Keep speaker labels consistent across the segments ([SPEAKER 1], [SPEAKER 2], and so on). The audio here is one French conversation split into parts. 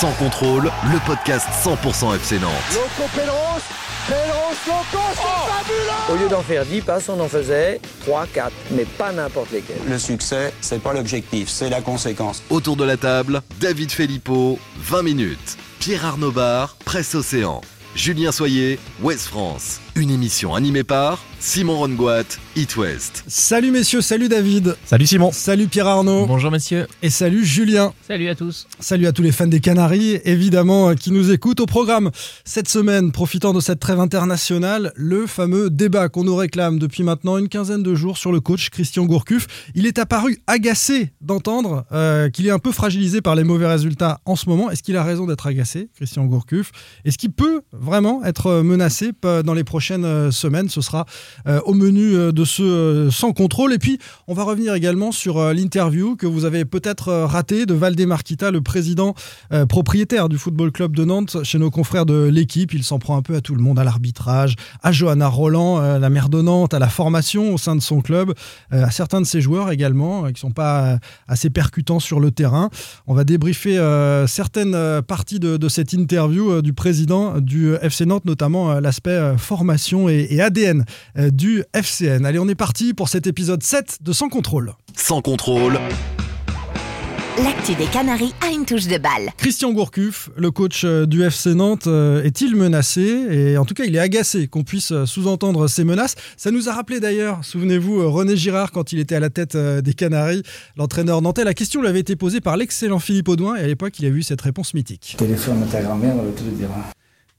[SPEAKER 1] Sans contrôle, le podcast 100% FC Nantes.
[SPEAKER 2] Loco Pedros Loco, c'est fabuleux
[SPEAKER 3] Au lieu d'en faire 10 passes, on en faisait 3, 4, mais pas n'importe lesquels.
[SPEAKER 4] Le succès, c'est pas l'objectif, c'est la conséquence.
[SPEAKER 1] Autour de la table, David Filippo, 20 minutes. Pierre Arnaud Bar, Presse Océan. Julien Soyer, Ouest France. Une émission animée par Simon Rongoat, It West.
[SPEAKER 5] Salut messieurs, salut David.
[SPEAKER 6] Salut Simon.
[SPEAKER 5] Salut Pierre Arnaud.
[SPEAKER 6] Bonjour messieurs.
[SPEAKER 5] Et salut Julien.
[SPEAKER 7] Salut à tous.
[SPEAKER 5] Salut à tous les fans des Canaries, évidemment, euh, qui nous écoutent au programme. Cette semaine, profitant de cette trêve internationale, le fameux débat qu'on nous réclame depuis maintenant une quinzaine de jours sur le coach Christian Gourcuff. Il est apparu agacé d'entendre euh, qu'il est un peu fragilisé par les mauvais résultats en ce moment. Est-ce qu'il a raison d'être agacé, Christian Gourcuff? Est-ce qu'il peut vraiment être menacé euh, dans les prochaines euh, semaines Ce sera euh, au menu euh, de ce sans contrôle. Et puis, on va revenir également sur l'interview que vous avez peut-être ratée de Valdemarquita, le président propriétaire du Football Club de Nantes, chez nos confrères de l'équipe. Il s'en prend un peu à tout le monde, à l'arbitrage, à Johanna Roland, la mère de Nantes, à la formation au sein de son club, à certains de ses joueurs également, qui sont pas assez percutants sur le terrain. On va débriefer certaines parties de, de cette interview du président du FC Nantes, notamment l'aspect euh, formation et, et ADN euh, du FCN. Allez, on est parti pour cet épisode 7 de Sans contrôle.
[SPEAKER 1] Sans contrôle,
[SPEAKER 8] L'actu des Canaries a une touche de balle.
[SPEAKER 5] Christian Gourcuff, le coach euh, du FC Nantes, euh, est-il menacé? Et en tout cas, il est agacé qu'on puisse sous-entendre ces menaces. Ça nous a rappelé d'ailleurs, souvenez-vous, René Girard quand il était à la tête des Canaries, l'entraîneur nantais. La question lui avait été posée par l'excellent Philippe Audouin et à l'époque, il a eu cette réponse mythique.
[SPEAKER 9] Téléphone à ta grand-mère, va tout.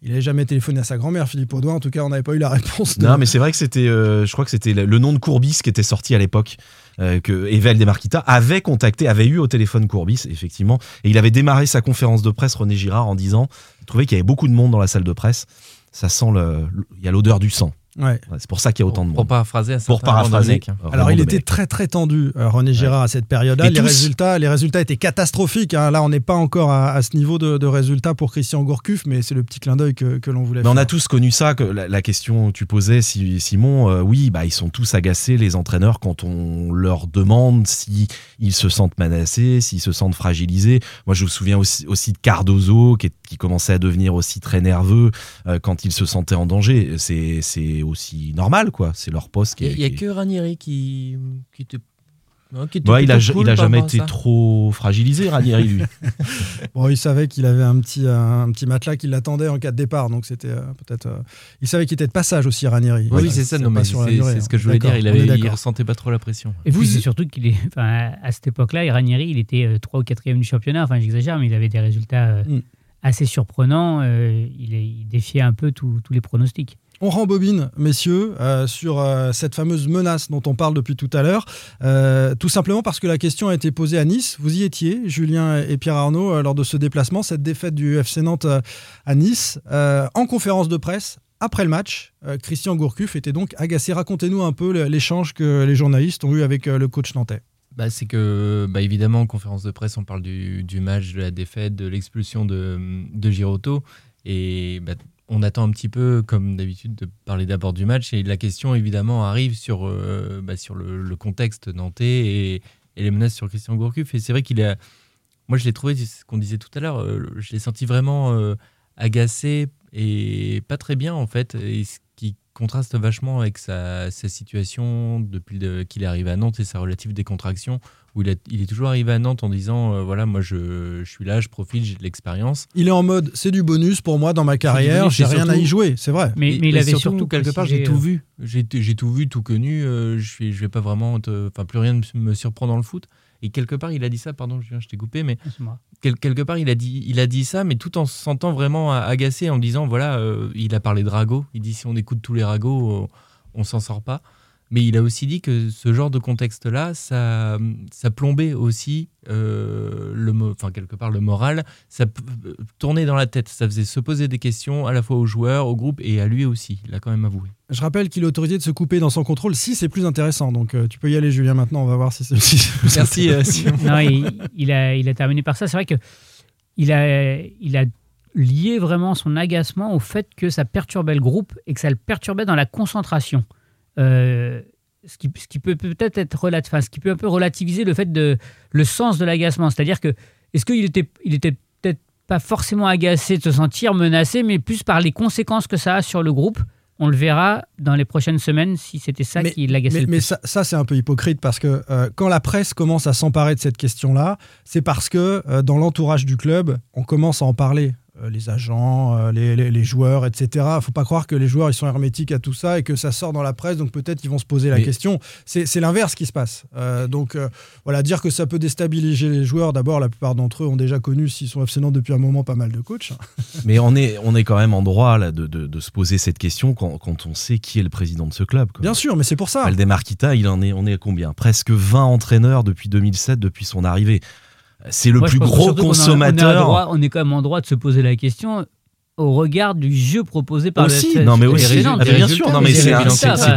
[SPEAKER 5] Il n'avait jamais téléphoné à sa grand-mère, Philippe Audouin. En tout cas, on n'avait pas eu la réponse. de-
[SPEAKER 6] Non, mais c'est vrai que c'était, euh, je crois que c'était le nom de Courbis qui était sorti à l'époque. euh, que Evel Demarquita avait contacté, avait eu au téléphone Courbis, effectivement, et il avait démarré sa conférence de presse, René Girard, en disant, il trouvait qu'il y avait beaucoup de monde dans la salle de presse, ça sent le, il y a l'odeur du sang.
[SPEAKER 5] Ouais.
[SPEAKER 6] C'est pour ça qu'il y a autant de monde.
[SPEAKER 7] Pour paraphraser à
[SPEAKER 6] Pour paraphraser.
[SPEAKER 7] Hein.
[SPEAKER 5] Alors, il était très très tendu, euh, René Girard, à cette période-là. Les
[SPEAKER 6] tous-
[SPEAKER 5] résultats, les résultats étaient catastrophiques. hein. Là, on n'est pas encore à, à ce niveau de, de résultats pour Christian Gourcuff, mais c'est le petit clin d'œil que, que l'on voulait
[SPEAKER 6] Mais on a tous connu ça, que la, la question que tu posais, Si- Simon, euh, oui, bah, ils sont tous agacés, les entraîneurs, quand on leur demande si ils se sentent menacés, s'ils se sentent fragilisés. Moi, je me souviens aussi, aussi de Cardozo, qui, est- qui commençait à devenir aussi très nerveux euh, quand il se sentait en danger. C'est c'est aussi normal, quoi. C'est leur poste qui
[SPEAKER 7] Il
[SPEAKER 6] est...
[SPEAKER 7] n'y a,
[SPEAKER 6] qui
[SPEAKER 7] que Ranieri qui, qui était. non, qui était
[SPEAKER 6] Ouais, il a,
[SPEAKER 7] cool
[SPEAKER 6] il jamais été
[SPEAKER 7] ça.
[SPEAKER 6] trop fragilisé, Ranieri, lui.
[SPEAKER 5] Bon, il savait qu'il avait un petit, un, petit matelas qui l'attendait en cas de départ, donc c'était euh, peut-être. euh, Il savait qu'il était de passage aussi, Ranieri.
[SPEAKER 7] Oui,
[SPEAKER 5] Ouais,
[SPEAKER 7] c'est ça,
[SPEAKER 5] c'est
[SPEAKER 7] non, c'est
[SPEAKER 5] durée,
[SPEAKER 7] c'est
[SPEAKER 5] hein.
[SPEAKER 7] ce que je voulais dire. Il, avait, il ressentait pas trop la pression.
[SPEAKER 10] Et
[SPEAKER 5] Vous-
[SPEAKER 10] c'est surtout qu'il est, enfin, à cette époque-là, Ranieri, il était euh, 3 ou 4e du championnat. Enfin, j'exagère, mais il avait des résultats euh,
[SPEAKER 5] Mm.
[SPEAKER 10] assez surprenants. euh, il, est- il défiait un peu tous les pronostics.
[SPEAKER 5] On rembobine, messieurs, euh, sur euh, cette fameuse menace dont on parle depuis tout à l'heure. Euh, tout simplement parce que la question a été posée à Nice. Vous y étiez, Julien et Pierre Arnaud, lors de ce déplacement, cette défaite du FC Nantes à Nice. En conférence de presse, après le match, Christian Gourcuff était donc agacé. Racontez-nous un peu l'échange que les journalistes ont eu avec le coach nantais.
[SPEAKER 7] Bah, c'est que, bah, évidemment, en conférence de presse, on parle du, match, de la défaite, de l'expulsion de, de. Et bah, on attend un petit peu, comme d'habitude, de parler d'abord du match. Et la question, évidemment, arrive sur, euh, bah, sur le, contexte nantais et, les menaces sur Christian Gourcuff. Et c'est vrai qu'il a. Moi, je l'ai trouvé, c'est ce qu'on disait tout à l'heure, euh, je l'ai senti vraiment euh, agacé et pas très bien, en fait. Et ce qui contraste vachement avec sa, situation depuis qu'il est arrivé à Nantes et sa relative décontraction, où il, a- il est toujours arrivé à Nantes en disant euh, voilà, moi je, je suis là, je profite, j'ai de l'expérience.
[SPEAKER 5] Il est en mode c'est du bonus pour moi dans ma carrière, j'ai rien à y jouer, c'est vrai.
[SPEAKER 10] Mais, il avait
[SPEAKER 7] surtout,
[SPEAKER 10] surtout
[SPEAKER 7] quelque part, j'ai tout
[SPEAKER 10] euh,
[SPEAKER 7] vu. J'ai tout vu, tout connu. euh, je suis, je vais pas vraiment, enfin plus rien ne me surprend dans le foot. Et quelque part, il a dit ça. Pardon, je t'ai coupé, mais quel- quelque part, il a dit, il a dit ça, mais tout en se sentant vraiment agacé, en disant voilà, euh, il a parlé de ragots. Il dit si on écoute tous les ragots, on, on s'en sort pas. Mais il a aussi dit que ce genre de contexte-là, ça, ça plombait aussi euh, le, enfin quelque part le moral, ça euh, tournait dans la tête, ça faisait se poser des questions à la fois aux joueurs, au groupe et à lui aussi. Il a quand même avoué.
[SPEAKER 5] Je rappelle qu'il est autorisé de se couper dans son contrôle si c'est plus intéressant. Donc euh, tu peux y aller, Julien, maintenant. On va voir si c'est si
[SPEAKER 7] Merci, euh. Simon.
[SPEAKER 10] Non, il, il a, il a terminé par ça. C'est vrai que il a, il a lié vraiment son agacement au fait que ça perturbait le groupe et que ça le perturbait dans la concentration. Euh, ce, qui, ce qui peut peut-être être enfin, ce qui peut un peu relativiser le fait de le sens de l'agacement. C'est-à-dire que est-ce qu'il était, il était peut-être pas forcément agacé de se sentir menacé, mais plus par les conséquences que ça a sur le groupe? On le verra dans les prochaines semaines si c'était ça qui l'agaçait
[SPEAKER 5] Mais,
[SPEAKER 10] le
[SPEAKER 5] mais
[SPEAKER 10] plus.
[SPEAKER 5] ça, ça, c'est un peu hypocrite parce que euh, quand la presse commence à s'emparer de cette question-là, c'est parce que euh, dans l'entourage du club, on commence à en parler. Euh, les agents, euh, les, les- les joueurs, etc. faut pas croire que les joueurs ils sont hermétiques à tout ça et que ça sort dans la presse, donc peut-être ils vont se poser la
[SPEAKER 6] Mais-
[SPEAKER 5] question. C'est l'inverse qui se passe. Euh, donc euh, voilà, dire que ça peut déstabiliser les joueurs, d'abord la plupart d'entre eux ont déjà connu, s'ils sont Nantes depuis un moment, pas mal de coachs.
[SPEAKER 6] Mais on est, on est quand même en droit là, de, de- de se poser cette question quand, quand on sait qui est le président de ce club. quoi.
[SPEAKER 5] Bien sûr, mais c'est pour ça.
[SPEAKER 6] Valdemar Kita, il en est, on est à combien? Presque 20 entraîneurs depuis 2007, depuis son arrivée. C'est le
[SPEAKER 10] Moi,
[SPEAKER 6] plus gros
[SPEAKER 10] surtout qu'on a- On est,
[SPEAKER 6] consommateur.
[SPEAKER 10] droit- on est quand même en droit de se poser la question au regard du jeu proposé par
[SPEAKER 6] Aussi,
[SPEAKER 10] le
[SPEAKER 6] non, mais aussi.
[SPEAKER 10] résultats,
[SPEAKER 6] Ah, bien
[SPEAKER 10] résultats,
[SPEAKER 6] sûr, non, mais c'est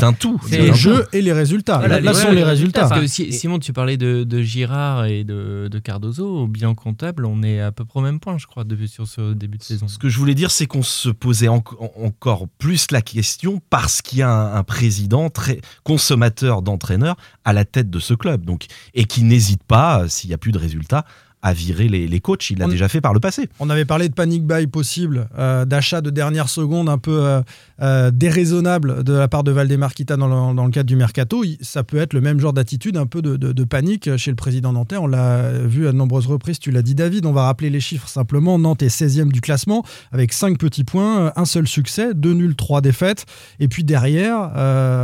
[SPEAKER 6] un- tout.
[SPEAKER 10] c'est-
[SPEAKER 5] Les jeux et les résultats.
[SPEAKER 10] Voilà,
[SPEAKER 5] là, là
[SPEAKER 10] les
[SPEAKER 5] sont les
[SPEAKER 10] les
[SPEAKER 5] résultats.
[SPEAKER 7] Parce que
[SPEAKER 10] Enfin,
[SPEAKER 7] si- Simon, tu parlais de, de Girard et de, de Cardozo. Au bilan comptable, on est à peu près au même point, je crois, depuis, sur ce début de saison.
[SPEAKER 6] Ce que je voulais dire, c'est qu'on se posait en- en- encore plus la question parce qu'il y a un, un président très consommateur d'entraîneurs à la tête de ce club, donc et qui n'hésite pas, s'il n'y a plus de résultats, à virer les, les coachs. Il l'a déjà fait par le passé.
[SPEAKER 5] On avait parlé de panic buy possible, euh, d'achat de dernière seconde un peu euh, euh, déraisonnable de la part de Valdemar Kita dans le, dans le cadre du mercato. Ça peut être le même genre d'attitude, un peu de, de- de panique chez le président nantais. On l'a vu à de nombreuses reprises, tu l'as dit David. On va rappeler les chiffres simplement. Nantes est 16e du classement avec 5 petits points, un seul succès, 2 nuls, 3 défaites. Et puis derrière,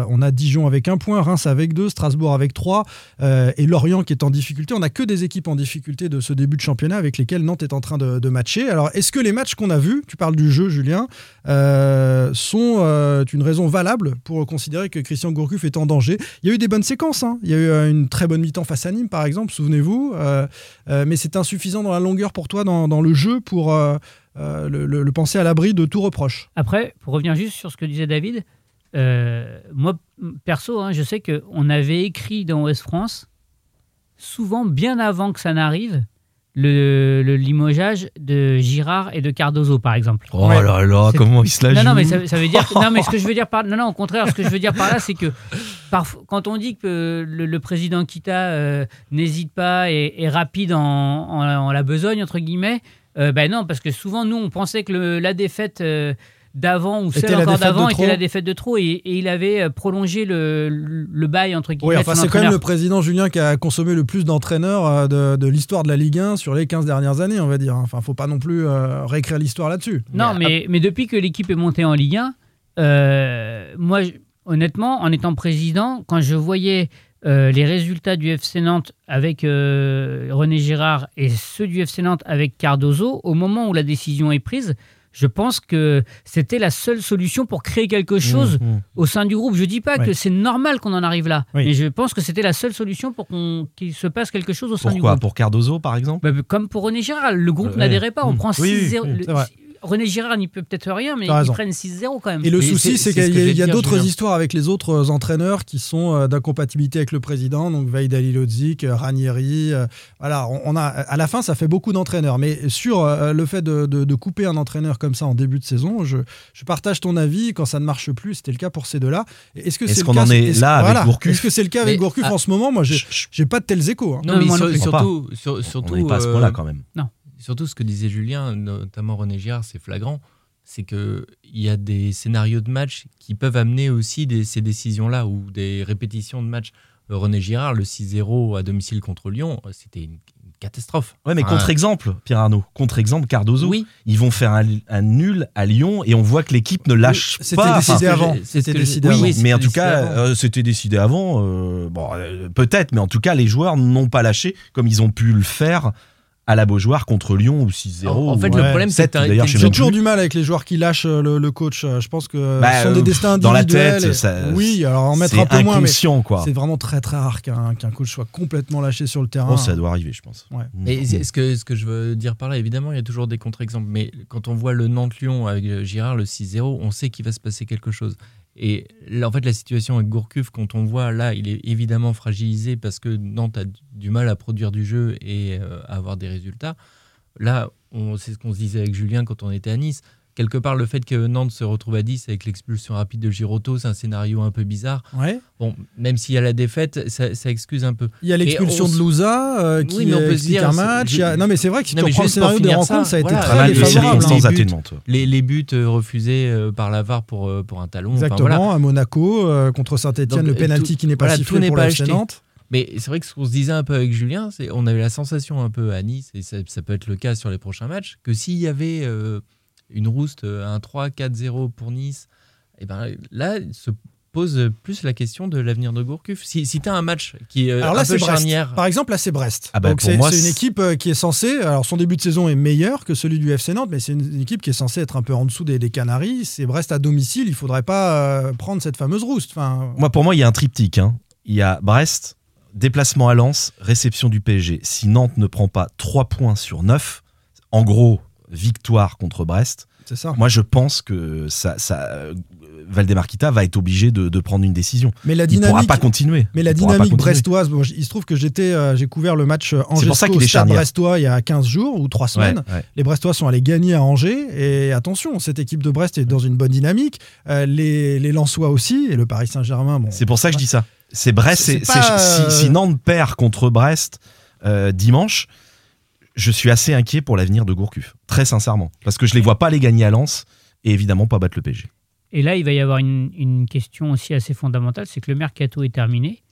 [SPEAKER 5] on a Dijon avec un point, Reims avec deux, Strasbourg avec 3 et Lorient qui est en difficulté. On n'a que des équipes en difficulté de ce début de championnat avec lesquelles Nantes est en train de, matcher. Alors, est-ce que les matchs qu'on a vus, tu parles du jeu, Julien, euh, sont euh, une raison valable pour considérer que Christian Gourcuff est en danger? Il y a eu des bonnes séquences. hein. Il y a eu euh, une très bonne mi-temps face à Nîmes, par exemple, souvenez-vous. Mais c'est insuffisant dans la longueur pour toi, dans, le jeu, pour le, penser à l'abri de tout reproche.
[SPEAKER 10] Après, pour revenir juste sur ce que disait David, moi, perso, hein, je sais qu'on avait écrit dans Ouest France, souvent bien avant que ça n'arrive, le, le limogeage de Girard et de Cardozo, par exemple.
[SPEAKER 6] Oh là là,
[SPEAKER 10] C'est-
[SPEAKER 6] comment il se la
[SPEAKER 10] non, non,
[SPEAKER 6] joue.
[SPEAKER 10] mais ça, ça veut dire. que- non, mais ce que je veux dire par. Non, non, au contraire, ce que je veux dire par là, c'est que parfois, quand on dit que le, le président Kita euh, n'hésite pas et est rapide en, en- en la besogne, entre guillemets, euh, ben non, parce que souvent, nous, on pensait que le- la défaite. euh, d'avant ou celle encore d'avant était la défaite de trop et, et il avait euh, prolongé le, le, bail entre guillemets
[SPEAKER 5] Oui, enfin, c'est quand même le président Julien qui a consommé le plus d'entraîneurs euh, de, de l'histoire de la Ligue 1 sur les 15 dernières années, on va dire. Enfin, faut pas non plus euh, réécrire l'histoire là-dessus.
[SPEAKER 10] Non, mais, mais depuis que l'équipe est montée en Ligue 1, euh, moi, honnêtement, en étant président, quand je voyais euh, les résultats du FC Nantes avec René Girard et ceux du FC Nantes avec Cardozo, au moment où la décision est prise, je pense que c'était la seule solution pour créer quelque chose
[SPEAKER 6] Mmh, mmh.
[SPEAKER 10] au sein du groupe. Je dis pas
[SPEAKER 5] Ouais.
[SPEAKER 10] que c'est normal qu'on en arrive là,
[SPEAKER 5] Oui.
[SPEAKER 10] mais je pense que c'était la seule solution pour qu'on- qu'il se passe quelque chose au sein du
[SPEAKER 6] Pourquoi?
[SPEAKER 10] groupe.
[SPEAKER 6] Pour Cardozo, par exemple?
[SPEAKER 10] Bah, comme pour René Girard, le groupe n'adhérait pas. On
[SPEAKER 6] Mmh.
[SPEAKER 10] prend
[SPEAKER 6] Oui, oui,
[SPEAKER 10] 6-0.
[SPEAKER 6] oui,
[SPEAKER 10] Le-
[SPEAKER 5] c'est vrai.
[SPEAKER 10] René Girard n'y peut peut-être rien, mais ils prennent 6-0 quand même.
[SPEAKER 5] Et le
[SPEAKER 7] Mais
[SPEAKER 5] souci,
[SPEAKER 7] c'est-
[SPEAKER 5] c'est
[SPEAKER 7] c'est ce
[SPEAKER 5] qu'il y a, y d'autres histoires avec les autres euh, entraîneurs qui sont euh, d'incompatibilité avec le président, donc Veid Alilodzic, euh, Ranieri. voilà, on, on a, à la fin, ça fait beaucoup d'entraîneurs. Mais sur le fait de, de- de couper un entraîneur comme ça en début de saison, je, je partage ton avis. Quand ça ne marche plus, c'était le cas pour ces deux-là. Est-ce que
[SPEAKER 6] Est-ce
[SPEAKER 5] c'est le
[SPEAKER 6] qu'on
[SPEAKER 5] cas-
[SPEAKER 6] en est
[SPEAKER 5] est-ce-
[SPEAKER 6] là avec
[SPEAKER 5] voilà.
[SPEAKER 6] Gourcuff
[SPEAKER 5] Est-ce que c'est le cas avec
[SPEAKER 7] Mais,
[SPEAKER 5] Gourcuff
[SPEAKER 7] ah,
[SPEAKER 5] en ce moment? Moi, j'ai j'ai pas de tels échos. hein.
[SPEAKER 7] Non,
[SPEAKER 10] Non,
[SPEAKER 7] mais
[SPEAKER 10] moi
[SPEAKER 7] sur-
[SPEAKER 10] non
[SPEAKER 7] surtout, sur-
[SPEAKER 6] On
[SPEAKER 7] surtout,
[SPEAKER 6] n'est pas à ce point-là quand même.
[SPEAKER 7] Surtout ce que disait Julien, notamment René Girard, c'est flagrant. C'est qu'il y a des scénarios de match qui peuvent amener aussi des- ces décisions-là ou des répétitions de match. René Girard, le 6-0 à domicile contre Lyon, c'était une, une catastrophe.
[SPEAKER 6] Ouais, mais
[SPEAKER 7] Enfin,
[SPEAKER 6] contre-exemple, Pierre Arnaud, contre-exemple, Cardozo,
[SPEAKER 7] Oui.
[SPEAKER 6] ils vont faire un, un nul à Lyon et on voit que l'équipe ne lâche
[SPEAKER 5] C'était
[SPEAKER 6] pas.
[SPEAKER 5] décidé
[SPEAKER 6] Enfin,
[SPEAKER 5] C'était décidé
[SPEAKER 7] oui,
[SPEAKER 5] avant.
[SPEAKER 7] oui,
[SPEAKER 6] mais
[SPEAKER 7] c'était
[SPEAKER 6] en tout
[SPEAKER 7] décidé
[SPEAKER 6] cas,
[SPEAKER 7] avant.
[SPEAKER 6] euh, c'était décidé avant. euh, bon, euh, peut-être, mais en tout cas, les joueurs n'ont pas lâché comme ils ont pu le faire à la Beaujoire contre Lyon ou 6-0.
[SPEAKER 7] En- en fait, le problème, c'est que
[SPEAKER 6] 7,
[SPEAKER 7] t'as-
[SPEAKER 6] d'ailleurs,
[SPEAKER 7] t'as
[SPEAKER 6] je
[SPEAKER 7] une
[SPEAKER 6] sais
[SPEAKER 5] J'ai toujours
[SPEAKER 6] plus.
[SPEAKER 5] du mal avec les joueurs qui lâchent euh, le, le coach. Je pense que
[SPEAKER 6] Bah,
[SPEAKER 5] ce sont des
[SPEAKER 6] euh,
[SPEAKER 5] destins
[SPEAKER 6] dans la
[SPEAKER 5] individuels.
[SPEAKER 6] tête,
[SPEAKER 5] et-
[SPEAKER 6] ça-
[SPEAKER 5] oui, alors en mettre
[SPEAKER 6] c'est
[SPEAKER 5] un peu moins, mais c'est vraiment très très rare qu'un qu'un coach soit complètement lâché sur le terrain.
[SPEAKER 6] Oh, ça doit arriver, je pense.
[SPEAKER 5] Ouais.
[SPEAKER 7] Et c'est- ce que, ce que je veux dire par là, évidemment, il y a toujours des contre-exemples. Mais quand on voit le Nantes-Lyon avec euh, Girard, le 6-0, on sait qu'il va se passer quelque chose. Et en fait, la situation avec Gourcuff, quand on voit là, il est évidemment fragilisé parce que Nantes a du mal à produire du jeu et euh, à avoir des résultats. Là, c'est ce qu'on se disait avec Julien quand on était à Nice. Quelque part, le fait que Nantes se retrouve à 10 avec l'expulsion rapide de Giroto, c'est un scénario un peu bizarre.
[SPEAKER 5] Ouais.
[SPEAKER 7] Bon, même s'il y a la défaite, ça, ça excuse un peu.
[SPEAKER 5] Il y a l'expulsion
[SPEAKER 7] on
[SPEAKER 5] de Louza euh, qui
[SPEAKER 7] Oui, mais on peut se
[SPEAKER 5] explique
[SPEAKER 7] dire,
[SPEAKER 5] un match. A- Non, mais c'est vrai que si
[SPEAKER 7] Non,
[SPEAKER 5] tu reprends le
[SPEAKER 7] pour
[SPEAKER 5] scénario des
[SPEAKER 7] finir
[SPEAKER 5] rencontres,
[SPEAKER 7] ça,
[SPEAKER 5] ça, a été
[SPEAKER 7] voilà,
[SPEAKER 5] très
[SPEAKER 6] mal de
[SPEAKER 5] défavorable. hein.
[SPEAKER 6] circonstances
[SPEAKER 7] Les buts. Les, les buts euh, refusés euh, par l'avare pour, euh, pour un talon. enfin,
[SPEAKER 5] Exactement,
[SPEAKER 7] voilà.
[SPEAKER 5] à Monaco, euh, contre Saint-Etienne, le
[SPEAKER 7] euh,
[SPEAKER 5] penalty qui n'est pas
[SPEAKER 7] voilà,
[SPEAKER 5] sifflé
[SPEAKER 7] n'est
[SPEAKER 5] pour
[SPEAKER 7] pas
[SPEAKER 5] la. Nantes.
[SPEAKER 7] Mais c'est vrai que ce qu'on se disait un peu avec Julien, c'est on avait la sensation un peu à Nice, et ça, ça peut être le cas sur les prochains matchs, que s'il y avait euh, une rouste, euh, un 3-4-0 pour Nice, et ben là se pose plus la question de l'avenir de Gourcuff. Si, si tu as un match qui est euh,
[SPEAKER 5] Alors là,
[SPEAKER 7] un
[SPEAKER 5] c'est
[SPEAKER 7] peu
[SPEAKER 5] Brest.
[SPEAKER 7] charnière,
[SPEAKER 5] Par exemple, là, c'est Brest.
[SPEAKER 6] Ah bah,
[SPEAKER 5] c'est
[SPEAKER 6] moi,
[SPEAKER 5] c'est une équipe euh, qui est censée. Alors, son début de saison est meilleur que celui du FC Nantes, mais c'est une, une équipe qui est censée être un peu en dessous des, des Canaries. C'est Brest à domicile. Il faudrait pas euh, prendre cette fameuse rouste. Enfin,
[SPEAKER 6] Moi, pour moi, il y a un triptyque. hein. Il y a Brest, déplacement à Lens, réception du PSG. Si Nantes ne prend pas 3 points sur 9, en gros, victoire contre Brest,
[SPEAKER 5] c'est ça.
[SPEAKER 6] moi, je pense que ça, ça, Valdemarquita va être obligé de, de prendre une décision.
[SPEAKER 5] Mais la
[SPEAKER 6] il ne pourra
[SPEAKER 5] dynamique-
[SPEAKER 6] pas continuer.
[SPEAKER 5] Mais la
[SPEAKER 6] Il
[SPEAKER 5] dynamique brestoise, bon, il se trouve que j'étais, euh, j'ai couvert le match euh,
[SPEAKER 6] C'est pour ça
[SPEAKER 5] Angers
[SPEAKER 6] qu'il est
[SPEAKER 5] Stade
[SPEAKER 6] charnière.
[SPEAKER 5] Brestois il y a 15 jours ou 3 semaines.
[SPEAKER 6] Ouais, ouais.
[SPEAKER 5] Les Brestois sont allés gagner à Angers et attention, cette équipe de Brest est dans une bonne dynamique. Euh, les, les Lensois aussi et le Paris Saint-Germain. Bon,
[SPEAKER 6] C'est pour ça que je dis ça. C'est Brest.
[SPEAKER 5] C'est
[SPEAKER 6] si, si Nantes perd contre Brest euh, dimanche, je suis assez inquiet pour l'avenir de Gourcuff. Très sincèrement. Parce que je les vois pas les gagner à Lens et évidemment pas battre le PSG.
[SPEAKER 10] Et là, il va y avoir une, une question aussi assez fondamentale, c'est que le mercato est terminé.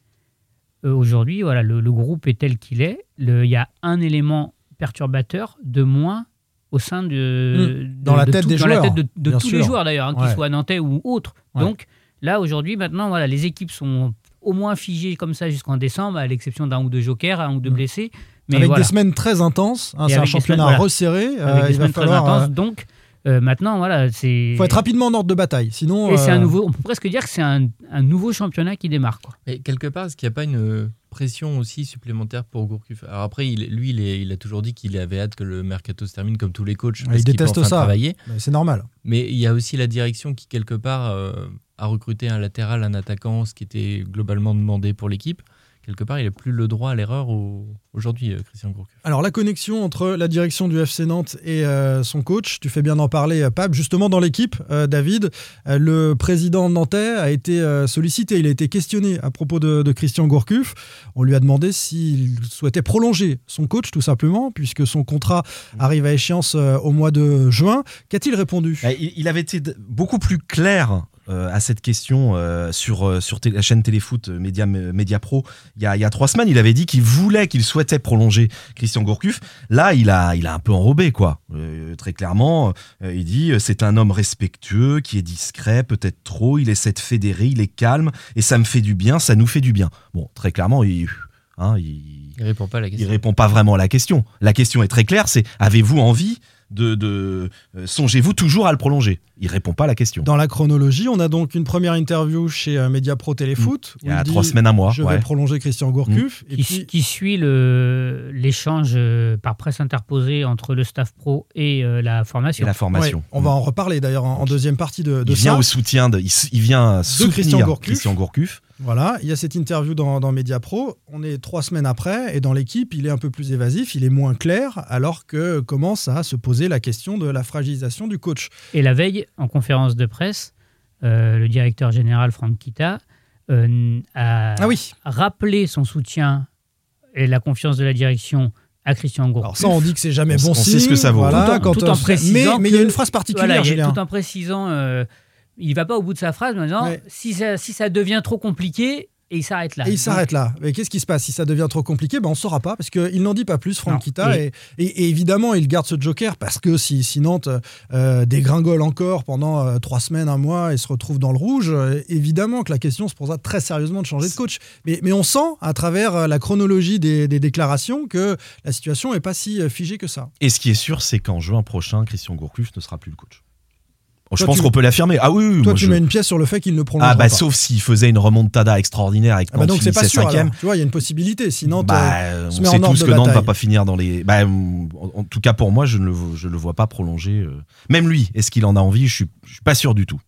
[SPEAKER 10] Euh, Aujourd'hui, voilà, le, le groupe est tel qu'il est. Il y a un élément perturbateur de moins au sein de,
[SPEAKER 5] Hmm. Dans
[SPEAKER 10] de-
[SPEAKER 5] la
[SPEAKER 10] de
[SPEAKER 5] tête
[SPEAKER 10] tout-
[SPEAKER 5] des
[SPEAKER 10] dans la tête de, tous
[SPEAKER 5] sûr.
[SPEAKER 10] les joueurs d'ailleurs, hein, qu'ils
[SPEAKER 5] Ouais.
[SPEAKER 10] soient nantais ou autres.
[SPEAKER 5] Ouais.
[SPEAKER 10] Donc là, aujourd'hui, maintenant, voilà, les équipes sont au moins figées comme ça jusqu'en décembre, à l'exception d'un ou deux jokers, un ou deux blessés. Mais
[SPEAKER 5] avec
[SPEAKER 10] voilà.
[SPEAKER 5] des semaines très intenses. hein, c'est un championnat
[SPEAKER 10] semaines, voilà.
[SPEAKER 5] resserré.
[SPEAKER 10] Avec
[SPEAKER 5] euh,
[SPEAKER 10] des
[SPEAKER 5] il va
[SPEAKER 10] semaines très
[SPEAKER 5] falloir.
[SPEAKER 10] intenses.
[SPEAKER 5] euh,
[SPEAKER 10] Donc euh, maintenant, voilà, c'est.
[SPEAKER 5] faut être rapidement en ordre de bataille. Sinon,
[SPEAKER 10] Et c'est un nouveau. On peut presque dire que c'est un, un nouveau championnat qui démarre. Quoi.
[SPEAKER 7] Et quelque part, est-ce qu'il n'y a pas une pression aussi supplémentaire pour Gourcuff? Alors après, il, lui, il, est- il a toujours dit qu'il avait hâte que le mercato se termine comme tous les coachs.
[SPEAKER 5] il
[SPEAKER 7] parce qu'il peut
[SPEAKER 5] déteste
[SPEAKER 7] enfin
[SPEAKER 5] ça.
[SPEAKER 7] travailler.
[SPEAKER 5] Mais C'est normal.
[SPEAKER 7] Mais il y a aussi la direction qui, quelque part, euh, a recruté un latéral, un attaquant, ce qui était globalement demandé pour l'équipe. Quelque part, il n'a plus le droit à l'erreur au- aujourd'hui, euh, Christian Gourcuff.
[SPEAKER 5] Alors la connexion entre la direction du FC Nantes et euh, son coach, tu fais bien d'en parler, euh, Pape. Justement dans l'équipe, euh, David, euh, le président nantais a été euh, sollicité, il a été questionné à propos de, de Christian Gourcuff. On lui a demandé s'il souhaitait prolonger son coach tout simplement, puisque son contrat arrive à échéance euh, au mois de juin. Qu'a-t-il répondu?
[SPEAKER 6] Euh, Il, il avait été beaucoup plus clair euh, à cette question euh, sur, euh, sur la chaîne Téléfoot Média, Média Pro il y, a, il y a trois semaines. Il avait dit qu'il voulait, qu'il souhaitait prolonger Christian Gourcuff. Là, il a, il a un peu enrobé, quoi. Très clairement, il dit c'est un homme respectueux, qui est discret, peut-être trop. Il essaie de fédérer, il est calme et ça me fait du bien, ça nous fait du bien. Bon, très clairement, il. hein, il
[SPEAKER 7] Il répond pas à la
[SPEAKER 6] il
[SPEAKER 7] question.
[SPEAKER 6] répond pas vraiment à la question. La question est très claire, c'est avez-vous envie de, de euh, songez-vous toujours à le prolonger Il répond pas à la question.
[SPEAKER 5] Dans la chronologie, on a donc une première interview chez euh, Mediapro Téléfoot.
[SPEAKER 6] Il y a trois semaines, un mois,
[SPEAKER 5] Je
[SPEAKER 6] ouais.
[SPEAKER 5] vais prolonger Christian Gourcuff. Et
[SPEAKER 10] Qui,
[SPEAKER 5] puis,
[SPEAKER 10] qui suit l'échange euh, par presse interposée entre le staff pro et euh, la formation.
[SPEAKER 6] Et la formation.
[SPEAKER 5] Ouais, on va en reparler d'ailleurs en, en deuxième partie de, de
[SPEAKER 6] il vient
[SPEAKER 5] ça.
[SPEAKER 6] au soutien de, il, vient soutenir
[SPEAKER 5] Christian Gourcuff.
[SPEAKER 6] Christian Gourcuff.
[SPEAKER 5] Voilà, il y a cette interview dans, dans Mediapro. On est trois semaines après et dans l'équipe, il est un peu plus évasif, il est moins clair, alors que commence à se poser la question de la fragilisation du coach.
[SPEAKER 10] Et la veille, en conférence de presse, euh, le directeur général Franck Kita euh, a
[SPEAKER 5] Ah oui.
[SPEAKER 10] rappelé son soutien et la confiance de la direction à Christian Gourcuff.
[SPEAKER 5] Alors ça, on dit que c'est jamais
[SPEAKER 6] On-
[SPEAKER 5] bon
[SPEAKER 6] on
[SPEAKER 5] signe.
[SPEAKER 6] sait ce que ça vaut.
[SPEAKER 5] Voilà,
[SPEAKER 10] tout en,
[SPEAKER 5] quand
[SPEAKER 10] tout
[SPEAKER 5] on-
[SPEAKER 10] en précisant
[SPEAKER 5] mais, mais il y a une phrase particulière,
[SPEAKER 10] voilà,
[SPEAKER 5] Julien.
[SPEAKER 10] tout en précisant, euh, il va pas au bout de sa phrase, mais en disant
[SPEAKER 5] Ouais.
[SPEAKER 10] si, ça, si ça devient trop compliqué, et il s'arrête là.
[SPEAKER 5] Et il s'arrête là. Mais qu'est-ce qui se passe? Si ça devient trop compliqué, ben on ne saura pas, parce qu'il n'en dit pas plus, Franck Kita. Et... Et, évidemment, il garde ce joker, parce que si, si Nantes euh, dégringole encore pendant euh, trois semaines, un mois, et se retrouve dans le rouge, euh, évidemment que la question se posera très sérieusement de changer de coach. Mais, mais on sent, à travers euh, la chronologie des, des déclarations, que la situation n'est pas si figée que ça.
[SPEAKER 6] Et ce qui est sûr, c'est qu'en juin prochain, Christian Gourcuff ne sera plus le coach. Je pense qu'on peut l'affirmer. Ah oui, oui
[SPEAKER 5] Toi,
[SPEAKER 6] moi,
[SPEAKER 5] tu
[SPEAKER 6] je-
[SPEAKER 5] mets une pièce sur le fait qu'il ne prolonge
[SPEAKER 6] Ah bah
[SPEAKER 5] pas.
[SPEAKER 6] sauf s'il faisait une remontada extraordinaire avec
[SPEAKER 5] Ah bah donc c'est pas sûr. alors. Tu vois, il y a une possibilité. Sinon,
[SPEAKER 6] Bah, on sait
[SPEAKER 5] en
[SPEAKER 6] tous que Nantes va pas finir dans les. Bah, en, en tout cas pour moi, je ne le, je le vois pas prolonger. euh. Même lui, est-ce qu'il en a envie? Je suis, je suis pas sûr du tout.